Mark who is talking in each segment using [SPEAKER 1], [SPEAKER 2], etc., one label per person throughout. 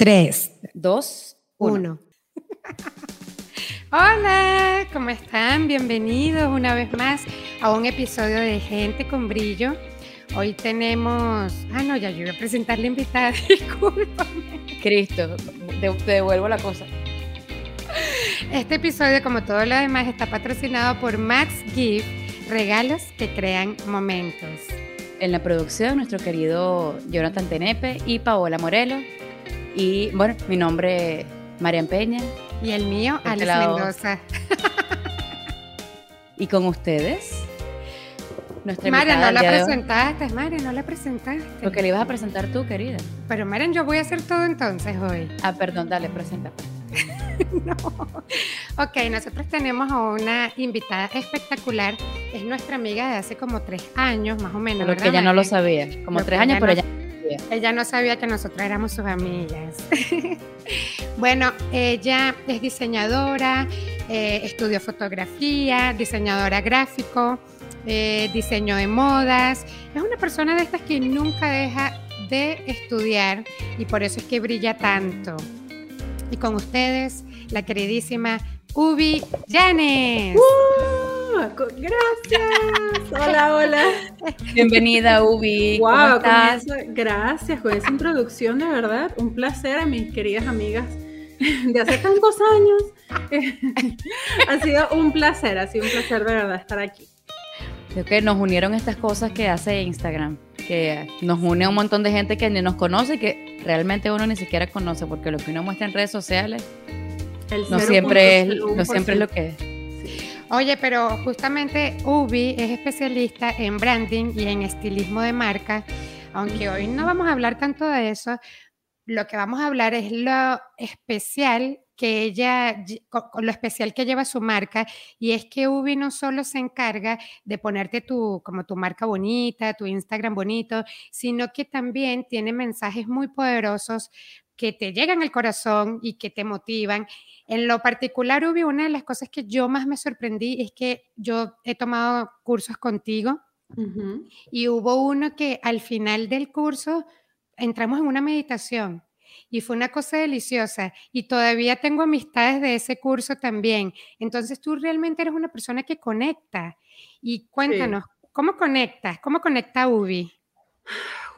[SPEAKER 1] 3,
[SPEAKER 2] 2, 1.
[SPEAKER 1] Hola, ¿cómo están? Bienvenidos una vez más a un episodio de Gente con Brillo. Hoy tenemos. Ah, no, ya yo iba a presentar la invitada, discúlpame.
[SPEAKER 2] Cristo, te, devuelvo la cosa.
[SPEAKER 1] Este episodio, como todo lo demás, está patrocinado por Max Gift, regalos que crean momentos.
[SPEAKER 2] En la producción, nuestro querido Jonathan Tenepe y Paola Morelo. Y bueno, mi nombre es Marian Peña.
[SPEAKER 1] Y el mío, este Alice Mendoza.
[SPEAKER 2] y con ustedes,
[SPEAKER 1] nuestra Marian, no la presentaste, Marian, no la presentaste.
[SPEAKER 2] Porque le ibas a presentar tú, querida.
[SPEAKER 1] Pero Marian, yo voy a hacer todo entonces hoy.
[SPEAKER 2] Ah, perdón, dale, presenta.
[SPEAKER 1] no. Ok, nosotros tenemos a una invitada espectacular. Es nuestra amiga de hace como tres años, más o menos.
[SPEAKER 2] Porque ella no lo sabía. Como tres años, pero ella
[SPEAKER 1] ella no sabía que nosotras éramos sus amigas. bueno, ella es diseñadora, eh, estudió fotografía, diseñadora gráfico, eh, diseño de modas. Es una persona de estas que nunca deja de estudiar y por eso es que brilla tanto. Y con ustedes, la queridísima Ubi Janes.
[SPEAKER 3] Gracias. Hola, hola.
[SPEAKER 2] Bienvenida, Ubi.
[SPEAKER 3] Wow, gracias por esa introducción, de verdad. Un placer a mis queridas amigas de hace tantos años. ha sido un placer, ha sido un placer de verdad estar aquí.
[SPEAKER 2] Creo que nos unieron estas cosas que hace Instagram, que nos une a un montón de gente que ni nos conoce, que realmente uno ni siquiera conoce, porque lo que uno muestra en redes sociales no siempre, es, no siempre es lo que es.
[SPEAKER 1] Oye, pero justamente Ubi es especialista en branding y en estilismo de marca, aunque hoy no vamos a hablar tanto de eso, lo que vamos a hablar es lo especial que ella, lo especial que lleva su marca, y es que Ubi no solo se encarga de ponerte tu, como tu marca bonita, tu Instagram bonito, sino que también tiene mensajes muy poderosos que te llegan al corazón y que te motivan. En lo particular, Ubi, una de las cosas que yo más me sorprendí es que yo he tomado cursos contigo y hubo uno que al final del curso entramos en una meditación y fue una cosa deliciosa y todavía tengo amistades de ese curso también. Entonces tú realmente eres una persona que conecta y cuéntanos, ¿cómo conectas? ¿Cómo conecta Ubi?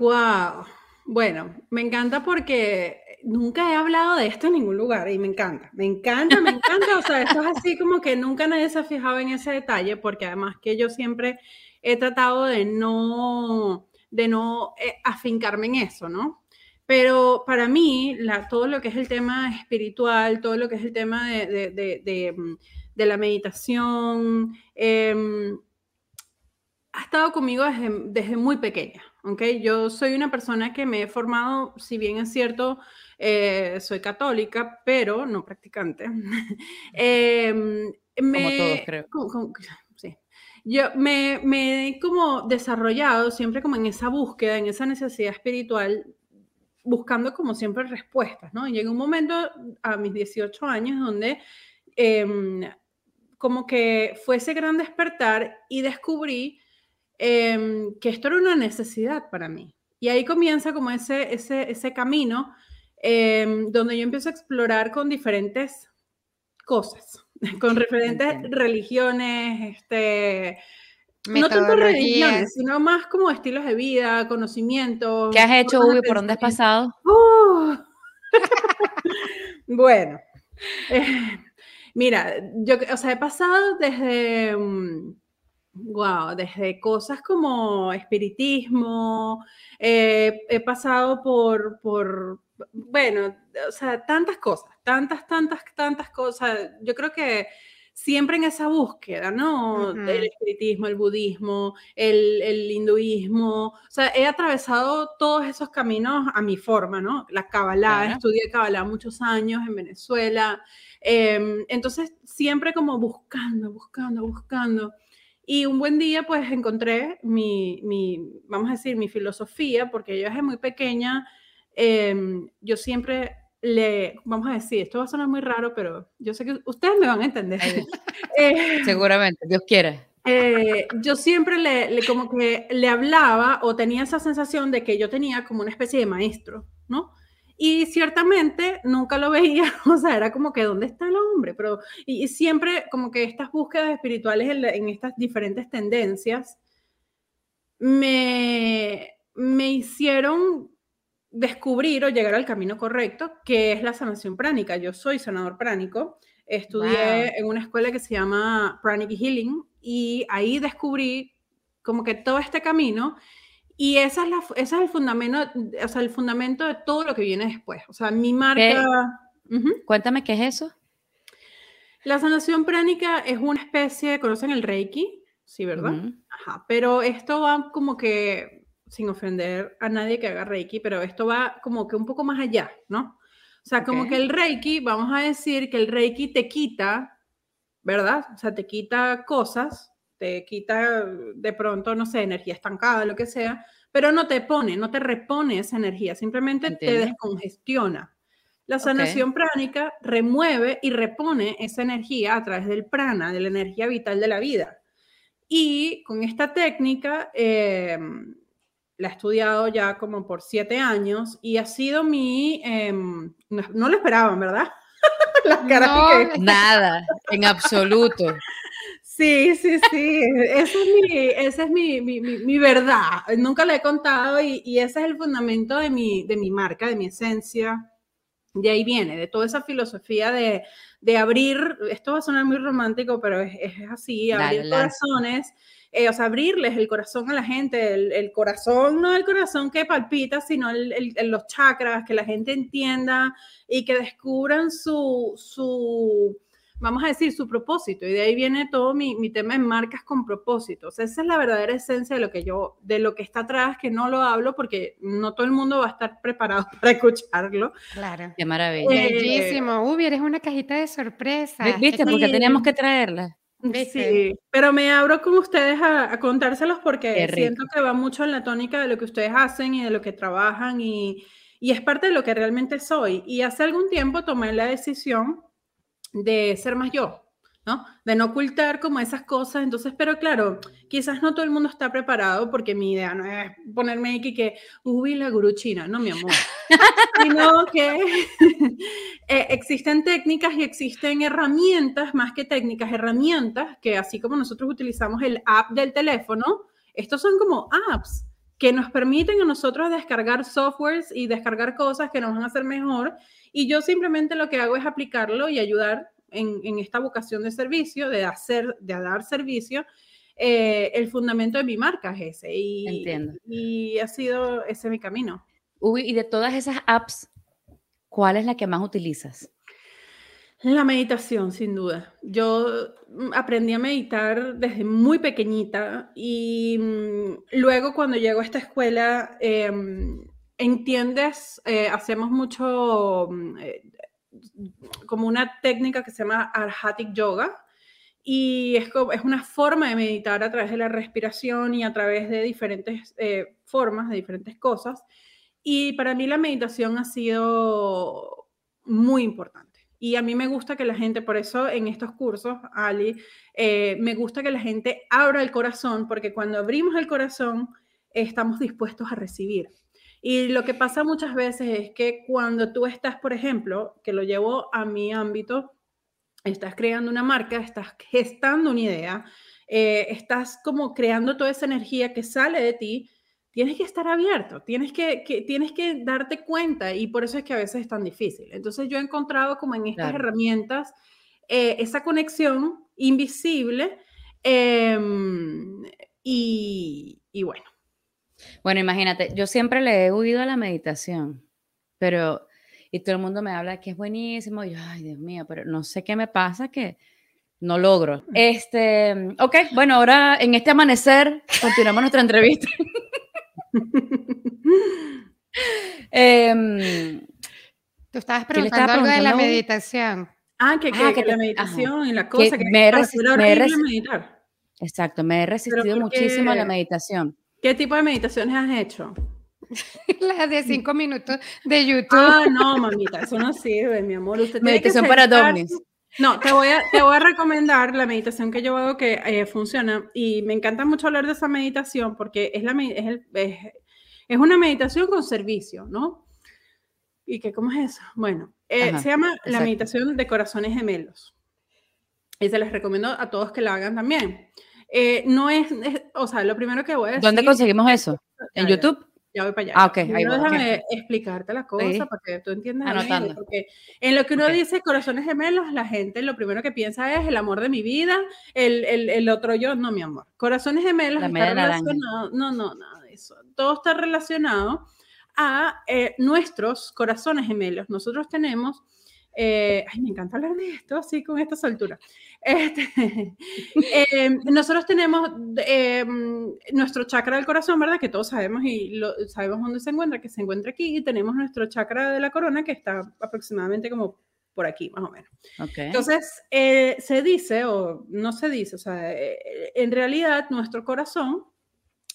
[SPEAKER 3] Wow. Bueno, me encanta porque nunca he hablado de esto en ningún lugar y me encanta, me encanta, me encanta. O sea, esto es así como que nunca nadie se ha fijado en ese detalle porque además que yo siempre he tratado de no, de no eh, afincarme en eso, ¿no? Pero para mí, todo lo que es el tema espiritual, todo lo que es el tema de, de, de, mm, la meditación, em, ha estado conmigo desde, desde muy pequeña. ¿Okay? Yo soy una persona que me he formado, si bien es cierto, eh, soy católica, pero no practicante.
[SPEAKER 2] Em, como todos, creo.
[SPEAKER 3] sí. Yo me, me, he como desarrollado siempre como en esa búsqueda, en esa necesidad espiritual, buscando como siempre respuestas, ¿no? Y llegó un momento a mis 18 años donde em, como que fue ese gran despertar y descubrí em, que esto era una necesidad para mí. Y ahí comienza como ese, ese, ese camino Em, donde yo empiezo a explorar con diferentes cosas, con diferentes religiones, este, no tanto religiones, sino más como estilos de vida, conocimientos.
[SPEAKER 2] ¿Qué has hecho, Hugo? ¿Por dónde has pasado?
[SPEAKER 3] ¡Uh! bueno, eh, mira, yo, o sea, he pasado desde, wow, desde cosas como espiritismo, eh, he pasado por, por, bueno, o sea, tantas cosas, tantas, tantas, tantas cosas. Yo creo que siempre en esa búsqueda, ¿no? El espiritismo, el budismo, el, hinduismo. O sea, he atravesado todos esos caminos a mi forma, ¿no? La Kabbalah, estudié Kabbalah muchos años en Venezuela. Em, entonces, siempre como buscando, buscando, buscando. Y un buen día, pues encontré mi, mi, vamos a decir, mi filosofía, porque yo desde muy pequeña Em, yo siempre le, vamos a decir, esto va a sonar muy raro, pero yo sé que ustedes me van a entender.
[SPEAKER 2] Eh, Seguramente, Dios quiera.
[SPEAKER 3] Eh, yo siempre le, le, como que le hablaba o tenía esa sensación de que yo tenía como una especie de maestro, ¿no? Y ciertamente nunca lo veía, o sea, era como que, ¿dónde está el hombre? Pero, y, siempre como que estas búsquedas espirituales en, estas diferentes tendencias me, me hicieron descubrir o llegar al camino correcto, que es la sanación pránica. Yo soy sanador pránico, estudié en una escuela que se llama Pranic Healing y ahí descubrí como que todo este camino y esa es la, ese es el fundamento, o sea, el fundamento de todo lo que viene después. O sea, mi marca...
[SPEAKER 2] Cuéntame qué es eso.
[SPEAKER 3] La sanación pránica es una especie, ¿conocen el Reiki? Sí, ¿verdad? Ajá, pero esto va como que, sin ofender a nadie que haga Reiki, pero esto va como que un poco más allá, ¿no? O sea, como que el Reiki, vamos a decir que el Reiki te quita, ¿verdad? O sea, te quita cosas te quita de pronto, no sé, energía estancada, lo que sea, pero no te pone, no te repone esa energía, simplemente te descongestiona. La sanación pránica remueve y repone esa energía a través del prana, de la energía vital de la vida. Y con esta técnica, em, la he estudiado ya como por siete años y ha sido mi, em, no, lo esperaban, ¿verdad?
[SPEAKER 2] no, Nada, en absoluto.
[SPEAKER 3] Sí, sí, sí, esa es mi, esa es mi, mi, mi, verdad. Nunca la he contado y, y, ese es el fundamento de mi, de mi marca, de mi esencia. De ahí viene, de toda esa filosofía de, de abrir, esto va a sonar muy romántico, pero es, es así, abrir corazones, eh, o sea, abrirles el corazón a la gente, el, el, corazón, no el corazón que palpita, sino el, los chakras, que la gente entienda y que descubran su, su vamos a decir, su propósito. Y de ahí viene todo mi, mi tema en marcas con propósitos. Esa es la verdadera esencia de lo que yo, de lo que está atrás, que no lo hablo porque no todo el mundo va a estar preparado para escucharlo.
[SPEAKER 2] Claro. Qué maravilla.
[SPEAKER 1] Bellísimo. Uy, eres una cajita de sorpresas.
[SPEAKER 2] ¿Viste? Porque teníamos que traerla.
[SPEAKER 3] Sí, pero me abro con ustedes a, contárselos porque siento que va mucho en la tónica de lo que ustedes hacen y de lo que trabajan y, y es parte de lo que realmente soy. Y hace algún tiempo tomé la decisión de ser más yo, ¿no? De no ocultar como esas cosas. Entonces, pero claro, quizás no todo el mundo está preparado porque mi idea no es ponerme aquí que, uy, la guru china, no, mi amor. Sino que eh, existen técnicas y existen herramientas, más que técnicas, herramientas que así como nosotros utilizamos el app del teléfono, estos son como apps que nos permiten a nosotros descargar softwares y descargar cosas que nos van a hacer mejor y yo simplemente lo que hago es aplicarlo y ayudar en, esta vocación de servicio, de hacer, de dar servicio. Eh, el fundamento de mi marca es ese. Y, Entiendo. Y ha sido ese mi camino.
[SPEAKER 2] Uy, y de todas esas apps, ¿cuál es la que más utilizas?
[SPEAKER 3] La meditación, sin duda. Yo mm, aprendí a meditar desde muy pequeñita y mm, luego cuando llego a esta escuela em, entiendes, eh, hacemos mucho mm, eh, como una técnica que se llama Arhatic Yoga y es, es una forma de meditar a través de la respiración y a través de diferentes eh, formas, de diferentes cosas. Y para mí la meditación ha sido muy importante. Y a mí me gusta que la gente, por eso en estos cursos, Ali, me gusta que la gente abra el corazón, porque cuando abrimos el corazón, estamos dispuestos a recibir. Y lo que pasa muchas veces es que cuando tú estás, por ejemplo, que lo llevo a mi ámbito, estás creando una marca, estás gestando una idea, eh, estás como creando toda esa energía que sale de ti, tienes que estar abierto, tienes que, tienes que darte cuenta y por eso es que a veces es tan difícil. Entonces yo he encontrado como en estas herramientas eh, esa conexión invisible em, y, y bueno,
[SPEAKER 2] bueno, imagínate, yo siempre le he huido a la meditación, pero, y todo el mundo me habla que es buenísimo, y yo, ay, Dios mío, pero no sé qué me pasa que no logro. Este, ok, bueno, ahora en este amanecer continuamos nuestra entrevista.
[SPEAKER 1] Em, Tú estabas preguntando algo de la meditación.
[SPEAKER 3] Ah, que, ah, que, la meditación y la cosa que, me, he resistido, meditar.
[SPEAKER 2] Exacto, me he resistido muchísimo a la meditación.
[SPEAKER 3] ¿Qué tipo de meditaciones has hecho?
[SPEAKER 1] Las de cinco minutos de YouTube.
[SPEAKER 3] Ah, no, mamita, eso no sirve, mi amor.
[SPEAKER 2] Usted meditación para domis.
[SPEAKER 3] No, te voy, a, te voy a recomendar la meditación que yo hago que eh, funciona y me encanta mucho hablar de esa meditación porque es, la, es, el, es, es una meditación con servicio, ¿no? ¿Y qué, cómo es eso? Bueno, eh, se llama la meditación de corazones gemelos. Y se les recomiendo a todos que la hagan también. Eh, no es, o sea, lo primero que voy a decir.
[SPEAKER 2] ¿Dónde conseguimos eso? ¿En YouTube?
[SPEAKER 3] Ya voy para allá.
[SPEAKER 2] Ah, ok. Ahí
[SPEAKER 3] déjame explicarte la cosa para que tú entiendas. Anotando. porque en lo que uno dice corazones gemelos, la gente lo primero que piensa es el amor de mi vida, el, el, el otro yo, no, mi amor. Corazones gemelos está relacionado, no, no, nada de eso. Todo está relacionado a eh, nuestros corazones gemelos. Nosotros tenemos eh, ay, me encanta hablar de esto así con esta soltura. Este, eh, nosotros tenemos eh, nuestro chakra del corazón, ¿verdad? Que todos sabemos y lo, sabemos dónde se encuentra, que se encuentra aquí, y tenemos nuestro chakra de la corona que está aproximadamente como por aquí, más o menos. Okay. Entonces, se dice, o no se dice, o sea, en realidad nuestro corazón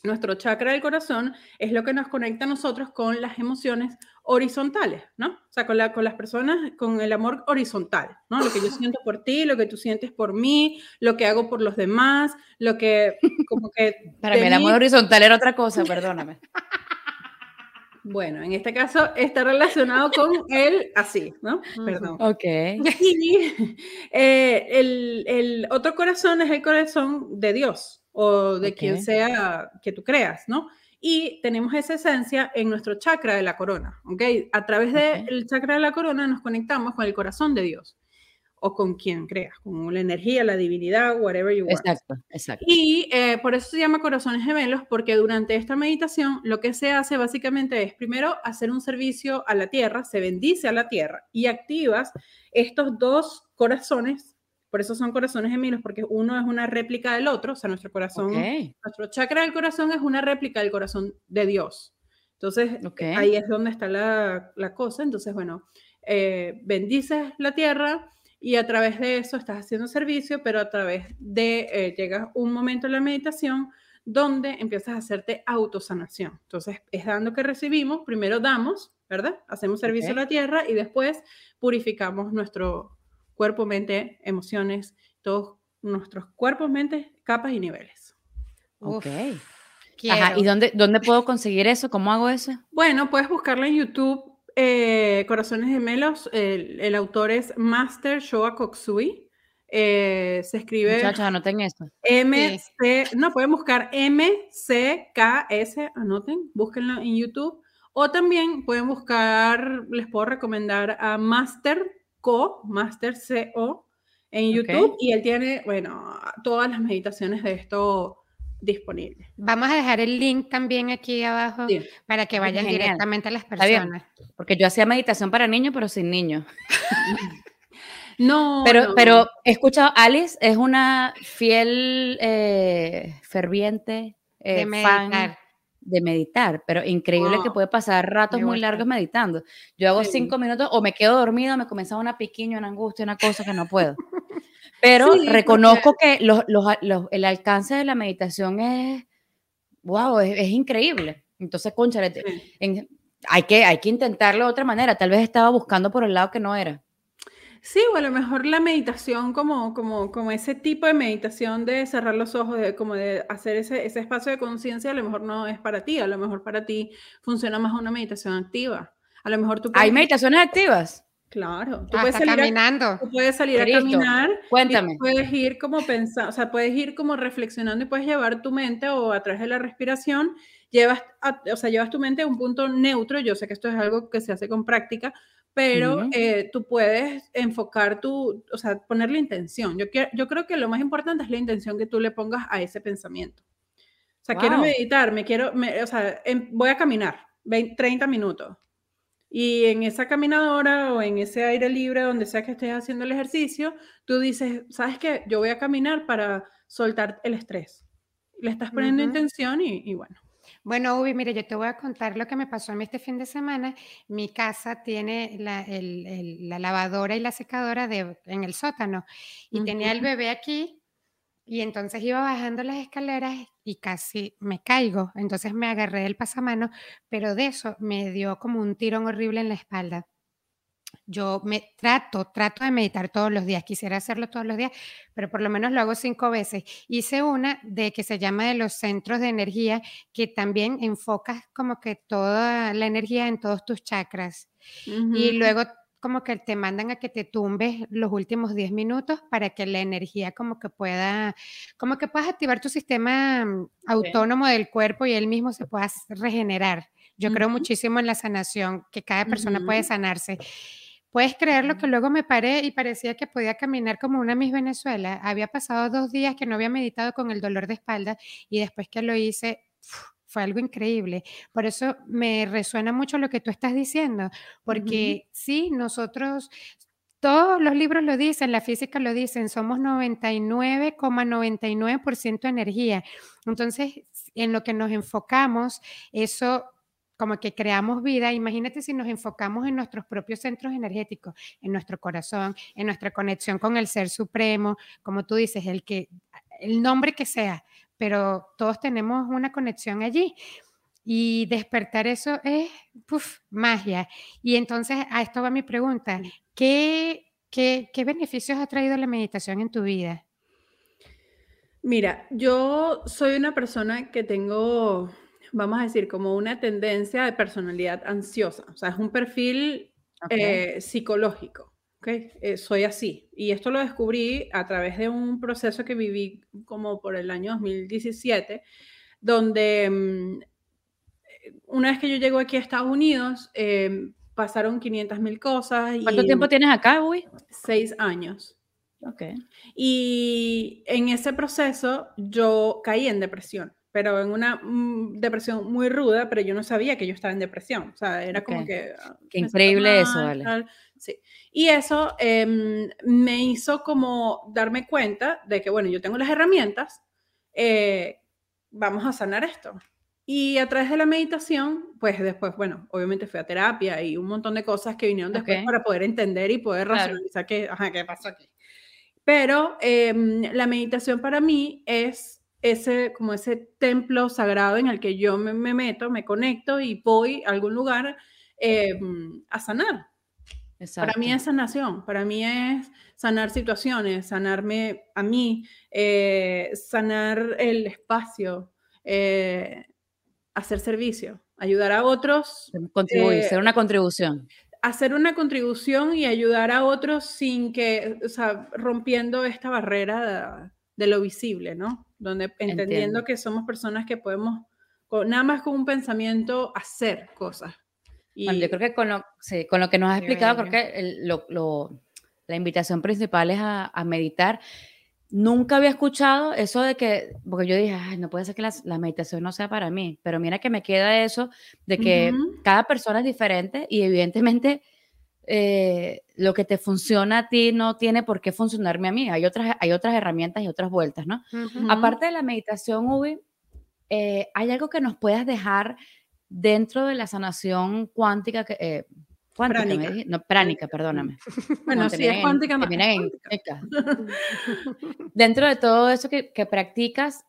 [SPEAKER 3] nuestro chakra del corazón es lo que nos conecta a nosotros con las emociones horizontales, ¿no? O sea, con, la, con las personas, con el amor horizontal, ¿no? Lo que yo siento por ti, lo que tú sientes por mí, lo que hago por los demás, lo que, como que...
[SPEAKER 2] Para mí el amor horizontal era otra cosa, perdóname.
[SPEAKER 3] Bueno, en este caso está relacionado con el así, ¿no? Perdón.
[SPEAKER 2] Ok.
[SPEAKER 3] Y eh, el, el otro corazón es el corazón de Dios, o de quien sea que tú creas, ¿no? Y tenemos esa esencia en nuestro chakra de la corona, ¿ok? A través del chakra de la corona nos conectamos con el corazón de Dios o con quien creas, con la energía, la divinidad, whatever you want.
[SPEAKER 2] Exacto, exacto.
[SPEAKER 3] Y eh, por eso se llama corazones gemelos, porque durante esta meditación lo que se hace básicamente es primero hacer un servicio a la tierra, se bendice a la tierra y activas estos dos corazones por eso son corazones gemelos, porque uno es una réplica del otro, o sea, nuestro corazón, nuestro chakra del corazón es una réplica del corazón de Dios. Entonces, ahí es donde está la, la cosa. Entonces, bueno, eh, bendices la tierra y a través de eso estás haciendo servicio, pero a través de, eh, llega un momento en la meditación donde empiezas a hacerte autosanación. Entonces, es dando que recibimos, primero damos, ¿verdad? Hacemos servicio a la tierra y después purificamos nuestro, cuerpo, mente, emociones, todos nuestros cuerpos, mente, capas y niveles.
[SPEAKER 2] Ok. Ajá, ¿y dónde, dónde puedo conseguir eso? ¿Cómo hago eso?
[SPEAKER 3] Bueno, puedes buscarlo en YouTube, eh, Corazones Gemelos. El, el, autor es Master Shoa Koksui. Eh, se escribe.
[SPEAKER 2] Muchachos, anoten esto.
[SPEAKER 3] MC, no, pueden buscar MCKS, anoten, búsquenlo en YouTube. O también pueden buscar, les puedo recomendar a Master Co, Master CO, en YouTube y él tiene, bueno, todas las meditaciones de esto disponibles.
[SPEAKER 1] Vamos a dejar el link también aquí abajo para que vayan directamente a las personas.
[SPEAKER 2] Porque yo hacía meditación para niños, pero sin niños.
[SPEAKER 3] no,
[SPEAKER 2] pero, pero he escuchado, Alice es una fiel, eh, ferviente eh, fan de meditar, pero increíble que puede pasar ratos muy largos meditando. Yo hago cinco minutos o me quedo dormido, me comienza una piquiña, una angustia, una cosa que no puedo. Pero reconozco que los, los, el alcance de la meditación es, wow, es, increíble. Entonces, concha, hay, que, hay que intentarlo de otra manera. Tal vez estaba buscando por el lado que no era.
[SPEAKER 3] Sí, o a lo mejor la meditación como, como, como ese tipo de meditación de cerrar los ojos, de, como de hacer ese, ese espacio de conciencia, a lo mejor no es para ti, a lo mejor para ti funciona más una meditación activa. A lo mejor tú
[SPEAKER 2] ¿Hay meditaciones activas?
[SPEAKER 3] Claro,
[SPEAKER 1] tú puedes salir caminando.
[SPEAKER 3] A, tú puedes salir a caminar.
[SPEAKER 2] Cuéntame.
[SPEAKER 3] puedes ir como pensando, o sea, puedes ir como reflexionando y puedes llevar tu mente o a través de la respiración, llevas, o sea, llevas tu mente a un punto neutro. Yo sé que esto es algo que se hace con práctica, pero eh, tú puedes enfocar tu, o sea, ponerle intención. Yo, yo creo que lo más importante es la intención que tú le pongas a ese pensamiento. O sea, quiero meditar, me quiero, o sea, em, voy a caminar 30 minutos. Y en esa caminadora o en ese aire libre, donde sea que estés haciendo el ejercicio, tú dices, ¿sabes qué? Yo voy a caminar para soltar el estrés. Le estás poniendo intención y, y bueno.
[SPEAKER 1] Bueno, Ubi, mire, yo te voy a contar lo que me pasó a mí este fin de semana. Mi casa tiene la, lavadora y la secadora de, en el sótano y tenía el bebé aquí y entonces iba bajando las escaleras y casi me caigo. Entonces me agarré del pasamano, pero de eso me dio como un tirón horrible en la espalda. Yo me trato, trato de meditar todos los días. Quisiera hacerlo todos los días, pero por lo menos lo hago cinco veces. Hice una de que se llama de los centros de energía, que también enfocas como que toda la energía en todos tus chakras. Y luego como que te mandan a que te tumbes los últimos 10 minutos para que la energía como que pueda, como que puedas activar tu sistema mm, autónomo del cuerpo y él mismo se pueda regenerar. Yo creo muchísimo en la sanación, que cada persona puede sanarse. Puedes creerlo que luego me paré y parecía que podía caminar como una Miss Venezuela. Había pasado dos días que no había meditado con el dolor de espalda y después que lo hice, fue algo increíble. Por eso me resuena mucho lo que tú estás diciendo, porque sí, nosotros, todos los libros lo dicen, la física lo dicen, somos 99,99% energía. Entonces, en lo que nos enfocamos, eso como que creamos vida, imagínate si nos enfocamos en nuestros propios centros energéticos, en nuestro corazón, en nuestra conexión con el ser supremo, como tú dices, el que el nombre que sea, pero todos tenemos una conexión allí. Y despertar eso es magia. Y entonces a esto va mi pregunta. ¿Qué, qué, qué beneficios ha traído la meditación en tu vida?
[SPEAKER 3] Mira, yo soy una persona que tengo vamos a decir, como una tendencia de personalidad ansiosa. O sea, es un perfil eh, psicológico. ¿okay? Eh, soy así. Y esto lo descubrí a través de un proceso que viví como por el año 2017, donde mm, una vez que yo llego aquí a Estados Unidos, em, pasaron 500 mil cosas.
[SPEAKER 2] ¿Cuánto tiempo tienes acá, Uy?
[SPEAKER 3] Seis años.
[SPEAKER 2] Ok.
[SPEAKER 3] Y en ese proceso yo caí en depresión pero en una mm, depresión muy ruda, pero yo no sabía que yo estaba en depresión. O sea, era como que...
[SPEAKER 2] Ah, Qué increíble eso, vale.
[SPEAKER 3] Sí. Y eso em, me hizo como darme cuenta de que, bueno, yo tengo las herramientas, eh, vamos a sanar esto. Y a través de la meditación, pues después, bueno, obviamente fui a terapia y un montón de cosas que vinieron después para poder entender y poder racionalizar qué, ajá, qué pasó aquí. Pero em, la meditación para mí es ese, como ese templo sagrado en el que yo me, meto, me conecto y voy a algún lugar em, a sanar. Para mí es sanación, para mí es sanar situaciones, sanarme a mí, eh, sanar el espacio, eh, hacer servicio, ayudar a otros.
[SPEAKER 2] Contribuir, eh, ser una contribución.
[SPEAKER 3] Hacer una contribución y ayudar a otros sin que, o sea, rompiendo esta barrera de lo visible, ¿no? donde entendiendo que somos personas que podemos, nada más con un pensamiento, hacer cosas.
[SPEAKER 2] Y... Bueno, yo creo que con lo, con lo que nos has explicado, creo que lo, la invitación principal es a, a, meditar. Nunca había escuchado eso de que, porque yo dije, Ay, no puede ser que la, la, meditación no sea para mí, pero mira que me queda eso de que cada persona es diferente y evidentemente eh, lo que te funciona a ti no tiene por qué funcionarme a mí. Hay otras, hay otras herramientas y otras vueltas, ¿no? Aparte de la meditación, Ubi, eh, ¿hay algo que nos puedas dejar dentro de la sanación cuántica que... Eh,
[SPEAKER 3] cuántica,
[SPEAKER 2] no, pránica, perdóname.
[SPEAKER 3] Bueno, sí, es cuántica,
[SPEAKER 2] Dentro de todo eso que, que practicas,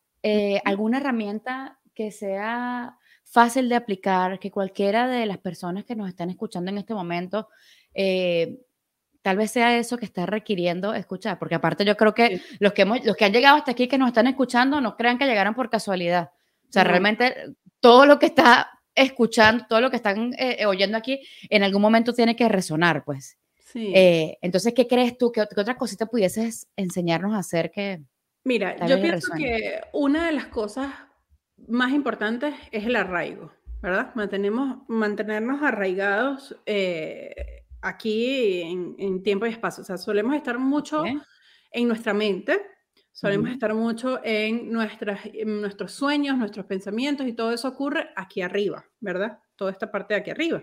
[SPEAKER 2] ¿alguna herramienta que sea fácil de aplicar, que cualquiera de las personas que nos están escuchando en este momento eh, tal vez sea eso que está requiriendo escuchar, porque aparte yo creo que los que, hemos, los que han llegado hasta aquí, que nos están escuchando, no crean que llegaron por casualidad. O sea, realmente todo lo que está escuchando, todo lo que están eh, oyendo aquí, en algún momento tiene que resonar, pues. Sí. Eh, entonces, ¿qué crees tú? ¿Qué, ¿Qué, otra cosita pudieses enseñarnos a hacer que...
[SPEAKER 3] Mira, yo pienso que una de las cosas más importantes es el arraigo, ¿verdad? Mantenemos, mantenernos arraigados aquí en, tiempo y espacio. O sea, solemos estar mucho en nuestra mente, solemos estar mucho en, nuestras, nuestros sueños, nuestros pensamientos y todo eso ocurre aquí arriba, ¿verdad? Toda esta parte de aquí arriba.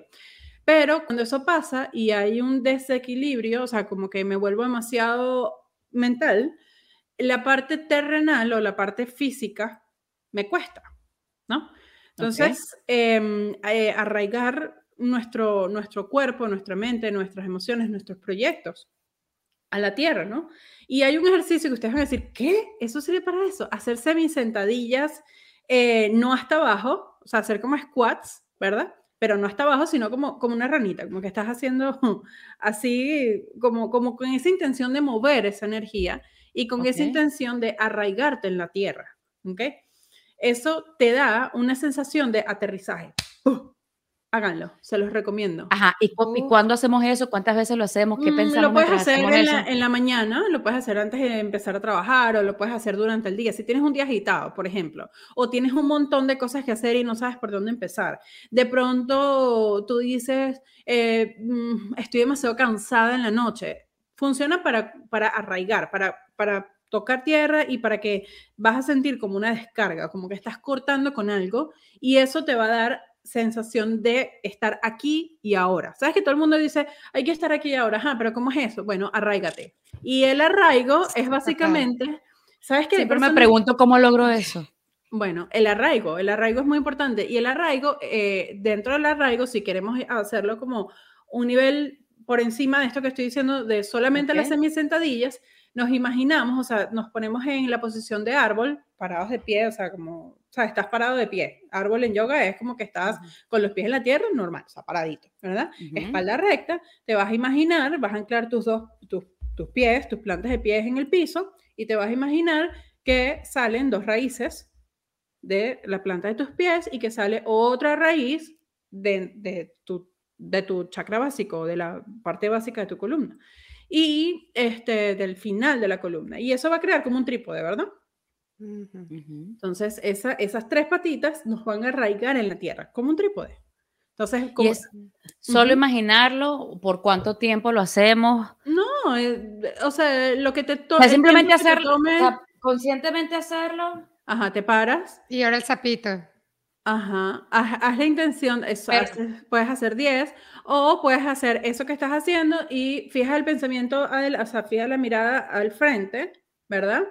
[SPEAKER 3] Pero cuando eso pasa y hay un desequilibrio, o sea, como que me vuelvo demasiado mental, la parte terrenal o la parte física me cuesta, ¿no? Entonces, em, eh, arraigar nuestro, nuestro cuerpo, nuestra mente, nuestras emociones, nuestros proyectos a la tierra, ¿no? Y hay un ejercicio que ustedes van a decir, ¿qué? ¿Eso sirve para eso? Hacer semisentadillas, eh, no hasta abajo, o sea, hacer como squats, ¿verdad? pero no hasta abajo, sino como, como una ranita, como que estás haciendo así, como, como con esa intención de mover esa energía y con esa intención de arraigarte en la tierra. ¿ok? Eso te da una sensación de aterrizaje. Háganlo, se los recomiendo.
[SPEAKER 2] Ajá, ¿y, cuándo hacemos eso? ¿Cuántas veces lo hacemos? ¿Qué mm, pensamos?
[SPEAKER 3] Lo puedes hacer en la, en la, mañana, lo puedes hacer antes de empezar a trabajar o lo puedes hacer durante el día. Si tienes un día agitado, por ejemplo, o tienes un montón de cosas que hacer y no sabes por dónde empezar. De pronto tú dices, eh, mm, estoy demasiado cansada en la noche. Funciona para, para arraigar, para, para tocar tierra y para que vas a sentir como una descarga, como que estás cortando con algo y eso te va a dar sensación de estar aquí y ahora. ¿Sabes que todo el mundo dice, hay que estar aquí y ahora? Ajá, pero ¿cómo es eso? Bueno, arraigate. Y el arraigo es básicamente, ¿sabes?
[SPEAKER 2] Siempre me pregunto cómo logro eso.
[SPEAKER 3] Bueno, el arraigo, el arraigo es muy importante. Y el arraigo, eh, dentro del arraigo, si queremos hacerlo como un nivel por encima de esto que estoy diciendo, de solamente las semisentadillas, nos imaginamos, o sea, nos ponemos en la posición de árbol, parados de pie, o sea, como, o sea, estás parado de pie. Árbol en yoga es como que estás con los pies en la tierra, normal, o sea, paradito, ¿verdad? Espalda recta, te vas a imaginar, vas a anclar tus dos, tus, tus pies, tus plantas de pies en el piso y te vas a imaginar que salen dos raíces de la planta de tus pies y que sale otra raíz de, de, tu, de tu chakra básico, de la parte básica de tu columna y este, del final de la columna. Y eso va a crear como un trípode, ¿verdad? Entonces, esa, esas tres patitas nos van a arraigar en la tierra, como un trípode. Entonces, como...
[SPEAKER 2] solo imaginarlo, ¿por cuánto tiempo lo hacemos?
[SPEAKER 3] No, eh, o sea, lo que te
[SPEAKER 2] toma... simplemente hacerlo, conscientemente hacerlo.
[SPEAKER 3] Ajá, te paras.
[SPEAKER 1] Y ahora el sapito.
[SPEAKER 3] Ajá, haz, la intención, eso, puedes hacer 10 o puedes hacer eso que estás haciendo y fija el pensamiento, o sea, fija la mirada al frente, ¿verdad?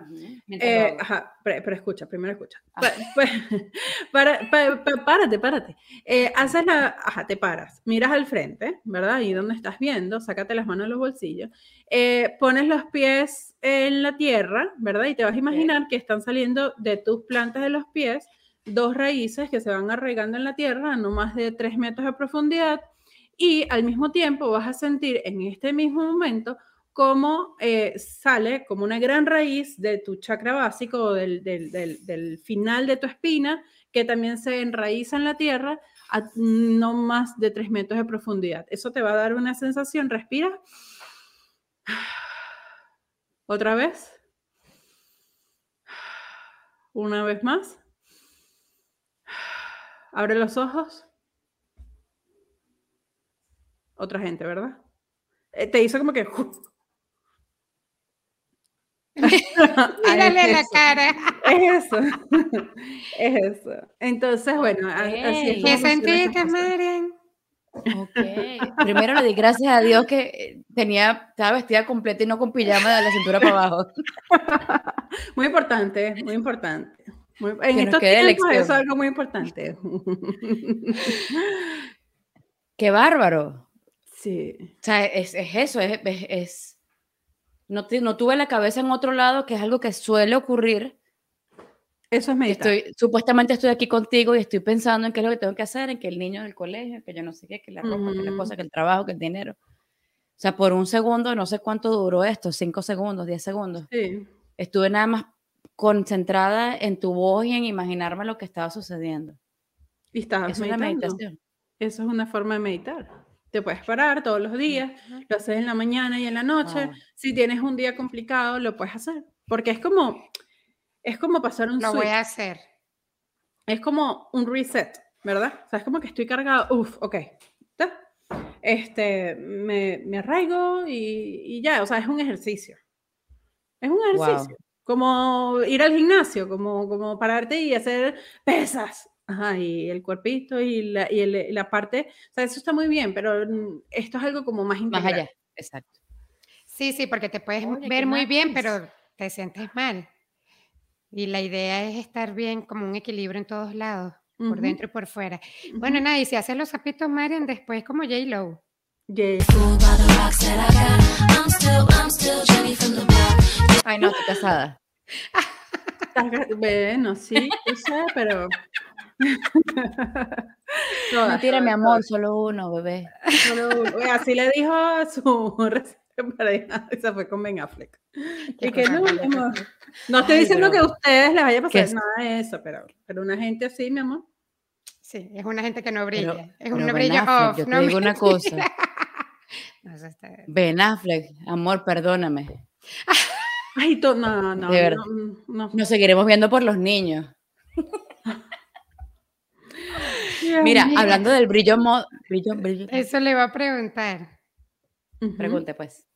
[SPEAKER 3] Eh, ajá, pero, escucha, primero escucha. Pues, para, párate, párate. Eh, haces la, ajá, te paras, miras al frente, ¿verdad? Y donde estás viendo, sácate las manos en los bolsillos, eh, pones los pies en la tierra, ¿verdad? Y te vas a imaginar que están saliendo de tus plantas de los pies dos raíces que se van arraigando en la tierra a no más de tres metros de profundidad y al mismo tiempo vas a sentir en este mismo momento cómo eh, sale como una gran raíz de tu chakra básico, del, del, final de tu espina, que también se enraiza en la tierra a no más de tres metros de profundidad. Eso te va a dar una sensación, respira. Otra vez. Una vez más. Abre los ojos. Otra gente, ¿verdad? Eh, te hizo como que...
[SPEAKER 1] Mírale la cara.
[SPEAKER 3] Es eso. Es eso. Entonces, bueno, así
[SPEAKER 1] es. ¿Qué sentiste, Marian?
[SPEAKER 2] Ok. Primero le di gracias a Dios que tenía, estaba vestida completa y no con pijama de la cintura para abajo.
[SPEAKER 3] Muy importante, muy importante en estos tiempos es algo muy importante.
[SPEAKER 2] Qué bárbaro.
[SPEAKER 3] Sí.
[SPEAKER 2] O sea, es, eso, es, no, no, tuve la cabeza en otro lado, que es algo que suele ocurrir.
[SPEAKER 3] Eso es meditar.
[SPEAKER 2] Estoy, supuestamente estoy aquí contigo y estoy pensando en qué es lo que tengo que hacer, en que el niño del colegio, que yo no sé qué, que la ropa, que la cosa, que el trabajo, que el dinero. O sea, por un segundo, no sé cuánto duró esto, cinco segundos, diez segundos.
[SPEAKER 3] Sí.
[SPEAKER 2] Estuve nada más concentrada en tu voz y en imaginarme lo que estaba sucediendo.
[SPEAKER 3] Y estás es una meditación. Eso es una forma de meditar. Te puedes parar todos los días, lo haces en la mañana y en la noche. Si tienes un día complicado, lo puedes hacer. Porque es como, es como pasar un
[SPEAKER 1] Lo voy a hacer.
[SPEAKER 3] Es como un reset, ¿verdad? O sea, es como que estoy cargado, uf, ok, este, me, me arraigo y, y, ya, o sea, es un ejercicio. Es un ejercicio. Como ir al gimnasio, como, como pararte y hacer pesas. Ajá, y el cuerpito y la, y la parte, o sea, eso está muy bien, pero esto es algo como más integral.
[SPEAKER 2] Más allá, exacto.
[SPEAKER 1] Sí, sí, porque te puedes ver muy bien, pero te sientes mal. Y la idea es estar bien como un equilibrio en todos lados, por dentro y por fuera. Bueno, nada, y si haces los zapitos Marian, después como J-Lo.
[SPEAKER 2] J-Lo. Ay, no, estoy casada.
[SPEAKER 3] bueno, sí, yo sé, pero
[SPEAKER 2] no tira mi amor, solo uno, bebé.
[SPEAKER 3] Solo uno. Así le dijo a su pareja, esa fue con Ben Affleck. Y que no, no estoy diciendo que a ustedes les vaya a pasar nada de eso, pero, pero una gente así, mi amor.
[SPEAKER 1] Sí, es una gente que no brilla. es una brilla off.
[SPEAKER 2] Yo te digo una cosa. Ben Affleck, amor, perdóname.
[SPEAKER 3] Ay, no, no, no,
[SPEAKER 2] no, Nos seguiremos viendo por los niños. Mira, hablando del brillo, brillo, brillo.
[SPEAKER 1] Eso le va a preguntar.
[SPEAKER 2] Pregunte, pues.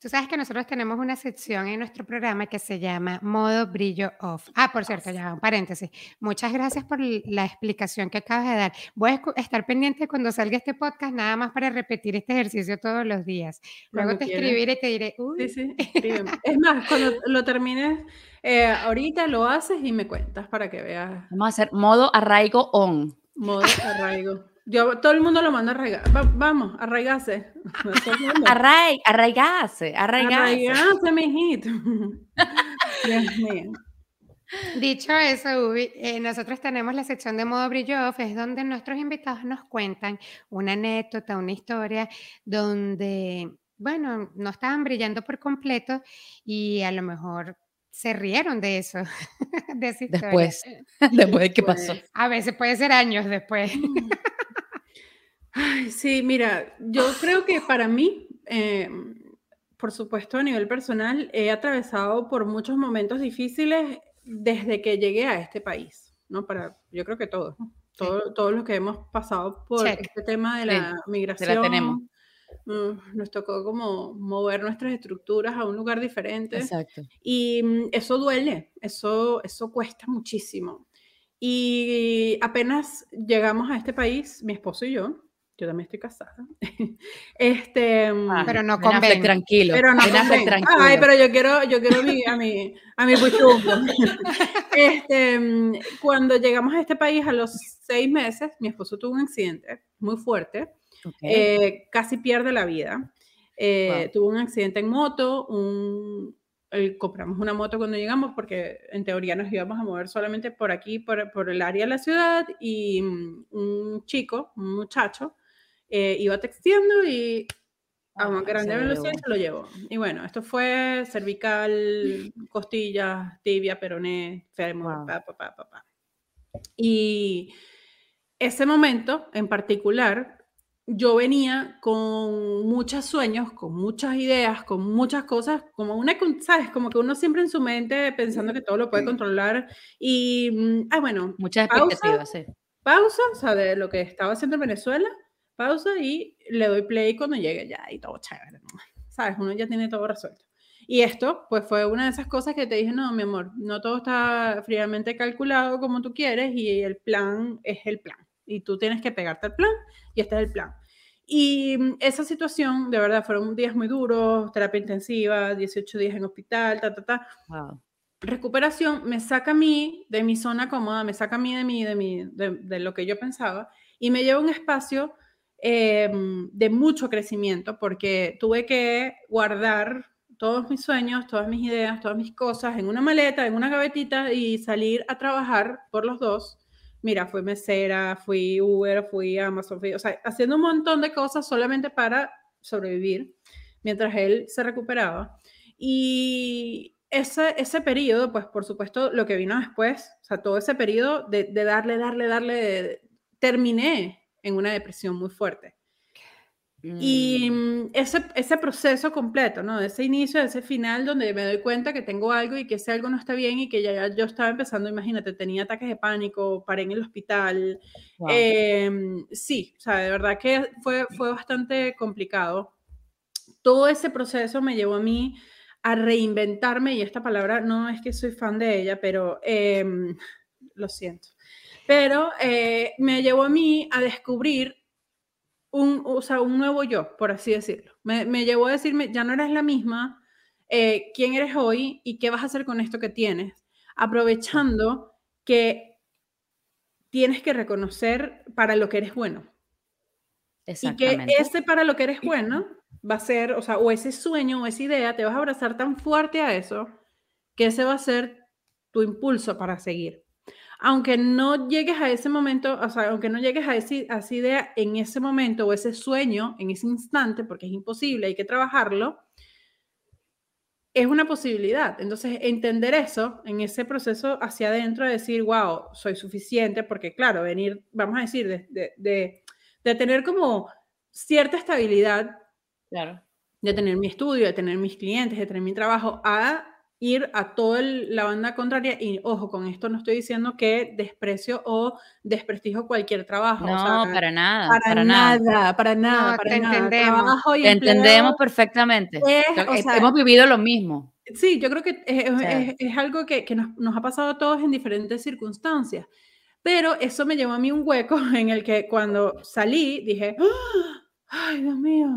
[SPEAKER 1] Tú sabes que nosotros tenemos una sección en nuestro programa que se llama Modo Brillo Off. Ah, por cierto, ya un paréntesis. Muchas gracias por la explicación que acabas de dar. Voy a estar pendiente cuando salga este podcast, nada más para repetir este ejercicio todos los días. Luego te escribiré y te diré,
[SPEAKER 3] Uy. Sí, sí, Es más, cuando lo termines, eh, ahorita lo haces y me cuentas para que veas.
[SPEAKER 2] Vamos a hacer modo arraigo on.
[SPEAKER 3] Modo arraigo. Yo, todo el mundo lo manda a arraigar. vamos, arraigarse.
[SPEAKER 2] Arraig, arraigarse,
[SPEAKER 3] arraigarse. Arraigarse, mijito. Dios
[SPEAKER 1] mío. Dicho eso, Ubi, eh, nosotros tenemos la sección de modo brillo off, es donde nuestros invitados nos cuentan una anécdota, una historia, donde, bueno, no estaban brillando por completo y a lo mejor se rieron de eso.
[SPEAKER 2] de después, después de qué pasó.
[SPEAKER 1] A veces puede ser años después.
[SPEAKER 3] Ay, sí, mira, yo creo que para mí, em, por supuesto a nivel personal, he atravesado por muchos momentos difíciles desde que llegué a este país, ¿no? Para, yo creo que todos, todos los que hemos pasado por este tema de la migración. tenemos. Mm, nos tocó como mover nuestras estructuras a un lugar diferente. Exacto. Y mm, eso duele, eso, eso cuesta muchísimo. Y apenas llegamos a este país, mi esposo y yo, yo también estoy casada. este,
[SPEAKER 1] ah, pero no con ben.
[SPEAKER 2] tranquilo.
[SPEAKER 3] Pero no con tranquilo. Ay, pero yo quiero, yo quiero a mi, a mi, a mi este, mm, cuando llegamos a este país a los seis meses, mi esposo tuvo un accidente muy fuerte. Eh, casi pierde la vida. Eh, tuvo un accidente en moto, un, compramos una moto cuando llegamos porque en teoría nos íbamos a mover solamente por aquí, por, por el área de la ciudad y mm, un chico, un muchacho, eh, iba texteando y a una grande velocidad se lo llevó. Y bueno, esto fue cervical, costillas, tibia, peroné, fémur, pa, pa, pa, pa, Y ese momento en particular, yo venía con muchos sueños, con muchas ideas, con muchas cosas, como una, ¿sabes? Como que uno siempre en su mente pensando que todo lo puede controlar. Y, mm, ah, bueno.
[SPEAKER 2] Muchas expectativas, sí.
[SPEAKER 3] Pausa, o sea, de lo que estaba haciendo en Venezuela pausa y le doy play cuando llegue ya y todo chévere, ¿sabes? Uno ya tiene todo resuelto. Y esto, pues fue una de esas cosas que te dije, no, mi amor, no todo está fríamente calculado como tú quieres y el plan es el plan. Y tú tienes que pegarte al plan y este es el plan. Y mm, esa situación, de verdad, fueron días muy duros, terapia intensiva, 18 días en hospital, ta, ta, ta. Recuperación me saca a mí de mi zona cómoda, me saca a mí de mí, de, mí, de, de lo que yo pensaba y me lleva a un espacio Em, de mucho crecimiento porque tuve que guardar todos mis sueños, todas mis ideas, todas mis cosas en una maleta, en una gavetita y salir a trabajar por los dos. Mira, fui mesera, fui Uber, fui Amazon, fui, o sea, haciendo un montón de cosas solamente para sobrevivir mientras él se recuperaba. Y ese, ese periodo, pues por supuesto, lo que vino después, o sea, todo ese periodo de darle, darle, darle, terminé en una depresión muy fuerte. Y mm. Mm, ese, ese proceso completo, ¿no? Ese inicio, ese final donde me doy cuenta que tengo algo y que ese algo no está bien y que ya yo estaba empezando, imagínate, tenía ataques de pánico, paré en el hospital. Em, sí, o sea, de verdad que fue, fue bastante complicado. Todo ese proceso me llevó a mí a reinventarme y esta palabra no es que soy fan de ella, pero em, lo siento pero eh, me llevó a mí a descubrir un, o sea, un nuevo yo, por así decirlo. Me, me llevó a decirme, ya no eres la misma, eh, quién eres hoy y qué vas a hacer con esto que tienes, aprovechando que tienes que reconocer para lo que eres bueno. Y que ese para lo que eres bueno va a ser, o sea, o ese sueño o esa idea, te vas a abrazar tan fuerte a eso, que ese va a ser tu impulso para seguir. Aunque no llegues a ese momento, o sea, aunque no llegues a, ese, a esa idea en ese momento o ese sueño, en ese instante, porque es imposible, hay que trabajarlo, es una posibilidad. Entonces, entender eso en ese proceso hacia adentro, de decir, wow, soy suficiente, porque claro, venir, vamos a decir, de, de, de, tener como cierta estabilidad,
[SPEAKER 2] claro.
[SPEAKER 3] de tener mi estudio, de tener mis clientes, de tener mi trabajo, a ir a toda la banda contraria y ojo, con esto no estoy diciendo que desprecio o desprestigio cualquier trabajo.
[SPEAKER 2] No, para nada.
[SPEAKER 3] Para, nada, para nada, para nada.
[SPEAKER 2] Entendemos. te entendemos perfectamente. Hemos vivido lo mismo.
[SPEAKER 3] Sí, yo creo que es, es, algo que, que nos, nos, ha pasado a todos en diferentes circunstancias. Pero eso me llevó a mí un hueco en el que cuando salí dije, ¡Ah! ay Dios mío,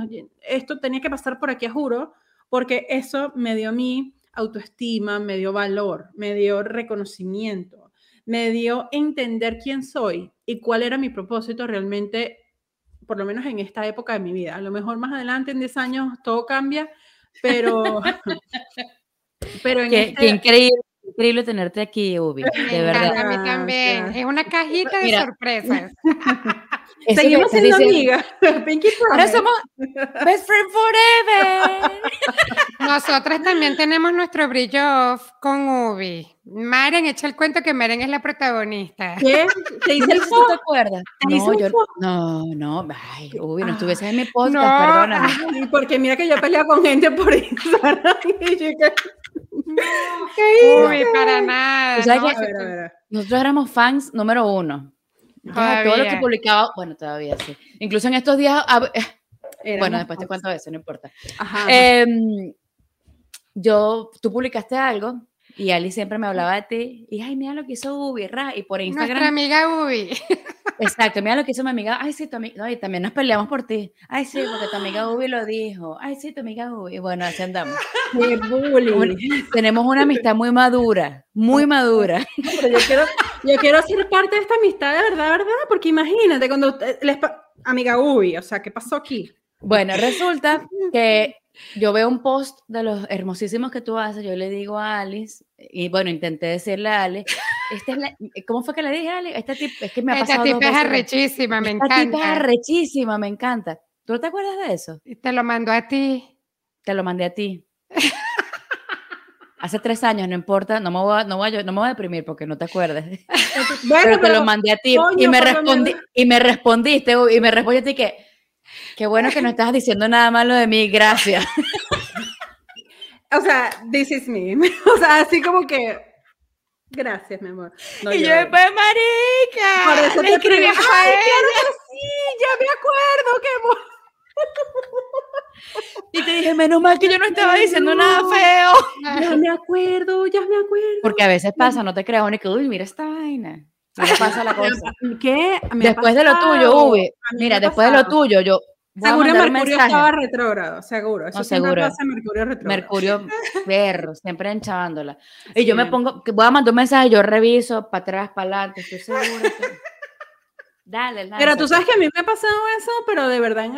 [SPEAKER 3] esto tenía que pasar por aquí, juro, porque eso me dio a mí autoestima, me dio valor, me dio reconocimiento, me dio entender quién soy y cuál era mi propósito realmente, por lo menos en esta época de mi vida. A lo mejor más adelante, en 10 años, todo cambia, pero...
[SPEAKER 2] pero en qué, este increíble. Increíble tenerte aquí, Ubi, de verdad.
[SPEAKER 1] A mí también. Es una cajita de sorpresas.
[SPEAKER 3] Seguimos siendo amigas. Pinky
[SPEAKER 2] Ahora somos best friend forever.
[SPEAKER 1] Nosotras también tenemos nuestro brillo off con Ubi. Maren, echa el cuento que Maren es la protagonista.
[SPEAKER 3] ¿Qué? ¿Te hice el
[SPEAKER 2] ¿Tú te acuerdas? No, yo, no, no, ay, Ubi, no estuvieses en mi podcast, no, perdóname.
[SPEAKER 3] porque mira que yo peleo con gente por Instagram
[SPEAKER 1] no, Ubi, para nada.
[SPEAKER 2] Nosotros éramos fans número uno todo lo que publicaba, bueno, todavía sí. Incluso en estos días, bueno, después te cuento eso, no importa. Em, yo, tú publicaste algo y Ali siempre me hablaba de ti y, ay, mira lo que hizo Ubi, y por Instagram.
[SPEAKER 1] Nuestra amiga Ubi.
[SPEAKER 2] Exacto, mira lo que hizo mi amiga, ay, sí, tu amiga, no, también nos peleamos por ti. Ay, sí, porque tu amiga Ubi lo dijo. Ay, sí, tu amiga Ubi. Y bueno, así andamos.
[SPEAKER 3] Qué bullying.
[SPEAKER 2] Tenemos una amistad muy madura, muy madura.
[SPEAKER 3] Pero yo quiero, yo quiero ser parte de esta amistad de verdad, ¿verdad? Porque imagínate, cuando, les, amiga Ubi, o sea, ¿qué pasó aquí?
[SPEAKER 2] Bueno, resulta que yo veo un post de los hermosísimos que tú haces, yo le digo a Alice, y bueno, intenté decirle a Alice, esta es la, ¿cómo fue que le dije a Alice? Esta tip, es que me ha
[SPEAKER 1] Esta
[SPEAKER 2] pasado
[SPEAKER 1] tipa es arrechísima, me encanta. Esta tipa es
[SPEAKER 2] arrechísima, me encanta. ¿Tú no te acuerdas de eso?
[SPEAKER 1] Te lo mandó a ti.
[SPEAKER 2] Te lo mandé a ti. Hace tres años, no importa, no me voy a, no voy a, no me voy a deprimir porque no te acuerdas. Bueno, pero, te lo mandé a ti y me respondí, y me respondiste, y me respondiste que Qué bueno que no estás diciendo nada malo de mí, gracias.
[SPEAKER 3] o sea, this is me. O sea, así como que. Gracias, mi amor.
[SPEAKER 2] y yo después, marica.
[SPEAKER 3] Por eso te escribí. Ay, claro sí, ya me acuerdo que.
[SPEAKER 2] Y te dije, menos mal que yo no estaba diciendo nada feo.
[SPEAKER 3] Ya me acuerdo, ya me acuerdo.
[SPEAKER 2] Porque a veces pasa, no te creas, que uy, mira esta vaina. Mira pasa la cosa.
[SPEAKER 3] ¿Qué?
[SPEAKER 2] después de lo tuyo, Ubi, mira, después de lo tuyo, yo
[SPEAKER 3] Seguro Mercurio estaba retrógrado, seguro. Eso seguro. pasa Mercurio retrógrado.
[SPEAKER 2] Mercurio perro, siempre enchávándola. Y yo me pongo, voy a mandar un mensaje, yo reviso para atrás, para adelante, estoy segura. Dale, dale.
[SPEAKER 3] Pero tú sabes que a mí me ha pasado eso, pero de verdad,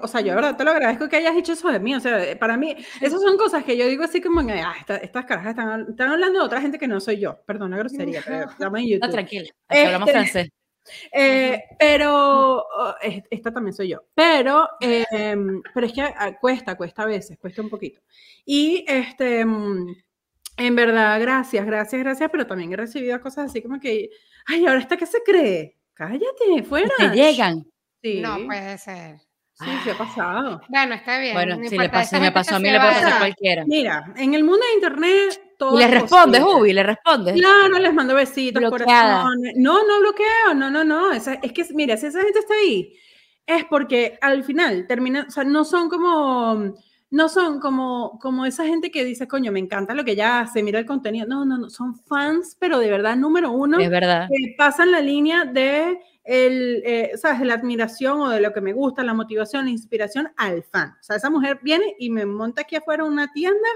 [SPEAKER 3] o sea, yo de verdad te lo agradezco que hayas dicho eso de mí. O sea, para mí, esas son cosas que yo digo así como, ah, estas carajas están, están, hablando de otra gente que no soy yo. Perdón la grosería, pero estamos en YouTube.
[SPEAKER 2] No, tranquila, hablamos este, francés.
[SPEAKER 3] Eh, pero, esta también soy yo, pero, em, pero es que ah, cuesta, cuesta a veces, cuesta un poquito. Y este, mm, en verdad, gracias, gracias, gracias, pero también he recibido cosas así como que, ay, ahora está que se cree, cállate, fuera.
[SPEAKER 2] Te llegan.
[SPEAKER 1] Sí. No puede ser.
[SPEAKER 3] Sí, se ha pasado.
[SPEAKER 1] Bueno, está bien.
[SPEAKER 2] Bueno, si le pasó, me pasó a mí, le puede pasar a cualquiera.
[SPEAKER 3] Mira, en el mundo de internet
[SPEAKER 2] todo. Y le respondes, Ubi, le respondes.
[SPEAKER 3] Claro, les mando besitos, corazones. No, no bloqueo, no, no, no. es que, mira, si esa gente está ahí, es porque al final termina, o sea, no son como no son como, como esa gente que dice, coño, me encanta lo que ella hace, mira el contenido. No, no, no, son fans, pero de verdad, número uno.
[SPEAKER 2] Es verdad.
[SPEAKER 3] Que pasan la línea de el, eh, ¿sabes? la admiración o de lo que me gusta, la motivación, la inspiración al fan. O sea, esa mujer viene y me monta aquí afuera una tienda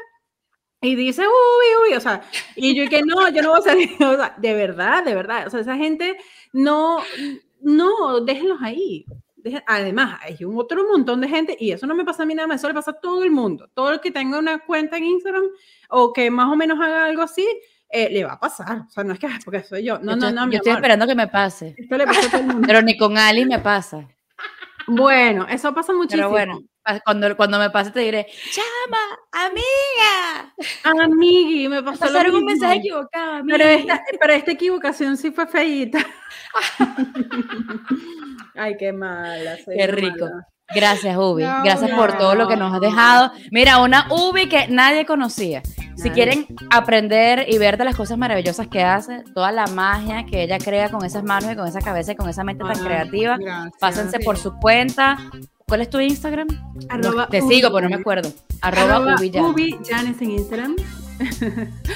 [SPEAKER 3] y dice, uy, uy, o sea, y yo que no, yo no voy a salir, o sea, de verdad, de verdad, o sea, esa gente no, no, déjenlos ahí. Además, hay un otro montón de gente, y eso no me pasa a mí nada más, eso le pasa a todo el mundo. Todo el que tenga una cuenta en Instagram o que más o menos haga algo así, eh, le va a pasar. O sea, no es que porque soy yo. No, no, no.
[SPEAKER 2] Yo estoy esperando que me pase.
[SPEAKER 3] Esto le pasa a todo el mundo.
[SPEAKER 2] Pero ni con Ali me pasa.
[SPEAKER 3] Bueno, eso pasa muchísimo.
[SPEAKER 2] Pero bueno, cuando, cuando me pase te diré, llama, amiga.
[SPEAKER 3] Amigui, me pasó
[SPEAKER 2] Pasaron un mensaje equivocado.
[SPEAKER 3] Pero esta, pero esta equivocación sí fue feíta. Ay, qué mala.
[SPEAKER 2] Qué rico. Gracias, Ubi. Gracias por todo lo que nos has dejado. Mira, una Ubi que nadie conocía. Si quieren aprender y ver de las cosas maravillosas que hace, toda la magia que ella crea con esas manos y con esa cabeza y con esa mente tan creativa, pásense por su cuenta. ¿Cuál es tu Instagram? te sigo, pero no me acuerdo.
[SPEAKER 3] Arroba, Ubi Janes en Instagram.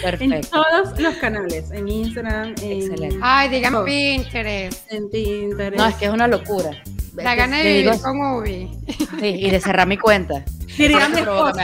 [SPEAKER 3] Perfecto. En todos los canales, en Instagram, en... Excelente.
[SPEAKER 1] Ay, dígame Pinterest.
[SPEAKER 3] En Pinterest.
[SPEAKER 2] No, es que es una locura.
[SPEAKER 1] La gana de vivir con Ubi.
[SPEAKER 2] Sí, y de cerrar mi cuenta.
[SPEAKER 3] Diría a mi esposo,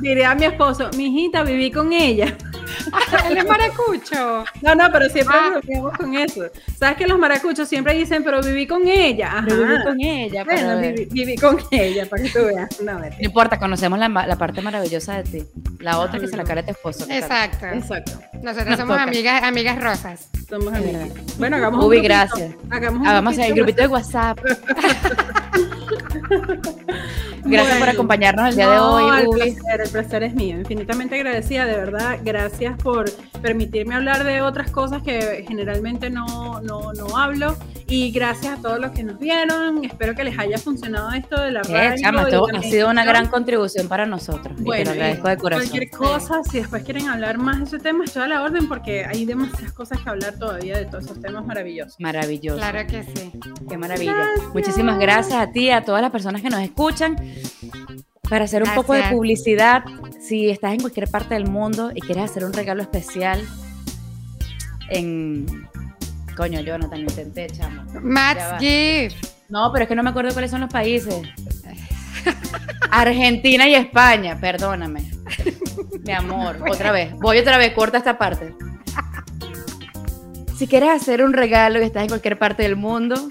[SPEAKER 3] diría a mi esposo, mi hijita, viví con ella.
[SPEAKER 1] Él es maracucho.
[SPEAKER 3] No, no, pero siempre ah. con eso. Sabes que los maracuchos siempre dicen, pero viví con ella.
[SPEAKER 2] Ajá. viví con ella.
[SPEAKER 3] Bueno, viví, con ella, para que tú veas. No,
[SPEAKER 2] no importa, conocemos la, la, parte maravillosa de ti. La otra que se la cara de tu esposo.
[SPEAKER 1] Exacto.
[SPEAKER 3] Exacto.
[SPEAKER 1] Nosotros somos amigas, amigas rosas.
[SPEAKER 3] Somos amigas. Bueno, hagamos
[SPEAKER 2] Ubi, un gracias. Hagamos, hagamos el grupito de WhatsApp. Gracias por acompañarnos el día de hoy.
[SPEAKER 3] El placer, el placer, es mío. Infinitamente agradecida, de verdad. Gracias por permitirme hablar de otras cosas que generalmente no, no, no hablo. Y gracias a todos los que nos vieron. Espero que les haya funcionado esto de la
[SPEAKER 2] radio. Chama, ha sido una gran contribución para nosotros. Bueno, y te lo agradezco de corazón.
[SPEAKER 3] Cualquier cosa, si después quieren hablar más de ese tema, estoy a la orden porque hay demasiadas cosas que hablar todavía de todos esos temas maravillosos.
[SPEAKER 2] Maravilloso.
[SPEAKER 1] Claro que sí.
[SPEAKER 2] Qué maravilla. Muchísimas gracias a ti, a todas las personas que nos escuchan. Para hacer un poco de publicidad, si estás en cualquier parte del mundo y quieres hacer un regalo especial en... Coño, Jonathan, lo intenté, chamo.
[SPEAKER 1] Matt's Gift.
[SPEAKER 2] No, pero es que no me acuerdo cuáles son los países. Argentina y España, perdóname. Mi amor, otra vez. Voy otra vez, corta esta parte. Si quieres hacer un regalo y estás en cualquier parte del mundo,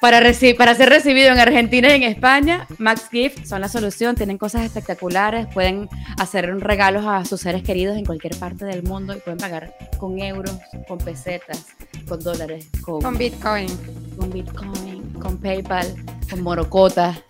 [SPEAKER 2] para, para ser recibido en Argentina y en España, Max Gift son la solución. Tienen cosas espectaculares. Pueden hacer regalos a sus seres queridos en cualquier parte del mundo y pueden pagar con euros, con pesetas, con dólares,
[SPEAKER 1] con, Bitcoin.
[SPEAKER 2] Con Bitcoin, con PayPal, con Morocota.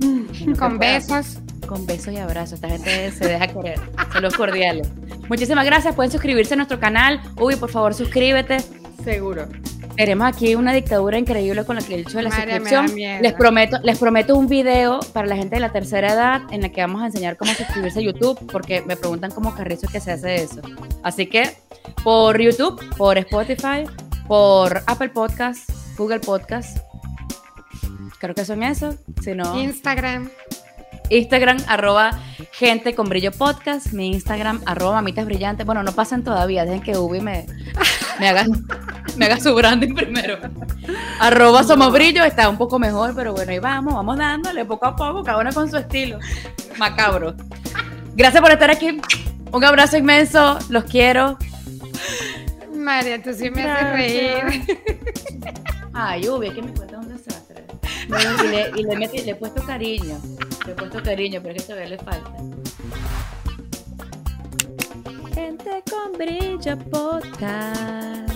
[SPEAKER 1] con besos.
[SPEAKER 2] Con besos y abrazos. Esta gente se deja querer. Saludos cordiales. Muchísimas gracias. Pueden suscribirse a nuestro canal. Uy, por favor, suscríbete.
[SPEAKER 3] Seguro.
[SPEAKER 2] Tenemos aquí una dictadura increíble con la que el hecho de la suscripción. Les prometo, les prometo un video para la gente de la tercera edad en la que vamos a enseñar cómo suscribirse a YouTube, porque me preguntan cómo carrizo que se hace eso. Así que por YouTube, por Spotify, por Apple Podcast, Google Podcast. Creo que son esos. Si no,
[SPEAKER 1] Instagram.
[SPEAKER 2] Instagram, arroba gente con brillo podcast. Mi Instagram, arroba mamitas brillantes. Bueno, no pasen todavía, dejen que Ubi me, me haga me haga su branding primero. Arroba Somos Brillo está un poco mejor, pero bueno, ahí vamos, vamos dándole poco a poco, cada uno con su estilo. Macabro. Gracias por estar aquí. Un abrazo inmenso, los quiero.
[SPEAKER 1] María, tú sí me haces reír.
[SPEAKER 2] Ay, Ubi, es que me cuenta un desastre. y le, y le, metí, le he puesto cariño. Le he puesto cariño, pero es que todavía le falta. Gente con brillo podcast.